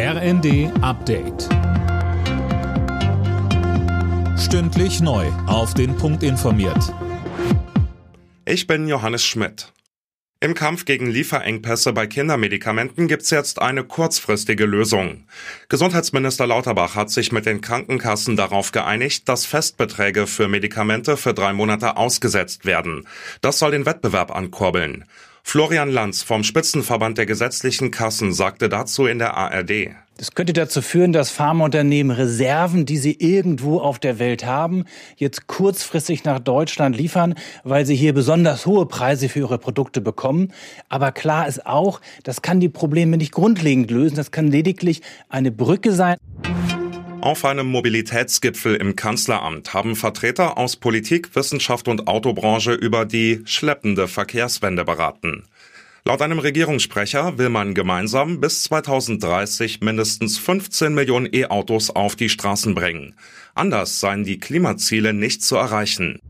RND Update. Stündlich neu. Auf den Punkt informiert. Ich bin Johannes Schmidt. Im Kampf gegen Lieferengpässe bei Kindermedikamenten gibt's jetzt eine kurzfristige Lösung. Gesundheitsminister Lauterbach hat sich mit den Krankenkassen darauf geeinigt, dass Festbeträge für Medikamente für drei Monate ausgesetzt werden. Das soll den Wettbewerb ankurbeln. Florian Lanz vom Spitzenverband der gesetzlichen Kassen sagte dazu in der ARD. Das könnte dazu führen, dass Pharmaunternehmen Reserven, die sie irgendwo auf der Welt haben, jetzt kurzfristig nach Deutschland liefern, weil sie hier besonders hohe Preise für ihre Produkte bekommen. Aber klar ist auch, das kann die Probleme nicht grundlegend lösen. Das kann lediglich eine Brücke sein. Auf einem Mobilitätsgipfel im Kanzleramt haben Vertreter aus Politik, Wissenschaft und Autobranche über die schleppende Verkehrswende beraten. Laut einem Regierungssprecher will man gemeinsam bis 2030 mindestens 15 Millionen E-Autos auf die Straßen bringen. Anders seien die Klimaziele nicht zu erreichen.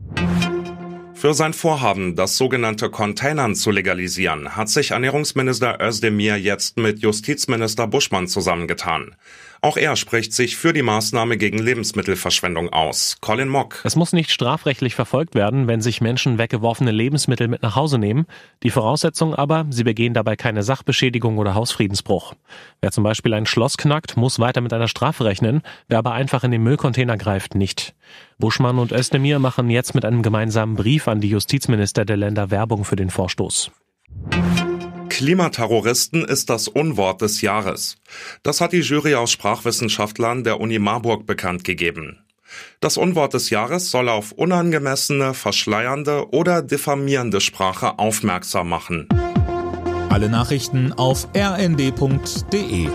Für sein Vorhaben, das sogenannte Containern zu legalisieren, hat sich Ernährungsminister Özdemir jetzt mit Justizminister Buschmann zusammengetan. Auch er spricht sich für die Maßnahme gegen Lebensmittelverschwendung aus. Colin Mock. Es muss nicht strafrechtlich verfolgt werden, wenn sich Menschen weggeworfene Lebensmittel mit nach Hause nehmen. Die Voraussetzung aber, sie begehen dabei keine Sachbeschädigung oder Hausfriedensbruch. Wer zum Beispiel ein Schloss knackt, muss weiter mit einer Strafe rechnen. Wer aber einfach in den Müllcontainer greift, nicht. Buschmann und Özdemir machen jetzt mit einem gemeinsamen Brief an die Justizminister der Länder Werbung für den Vorstoß. Klimaterroristen ist das Unwort des Jahres. Das hat die Jury aus Sprachwissenschaftlern der Uni Marburg bekannt gegeben. Das Unwort des Jahres soll auf unangemessene, verschleiernde oder diffamierende Sprache aufmerksam machen. Alle Nachrichten auf rnd.de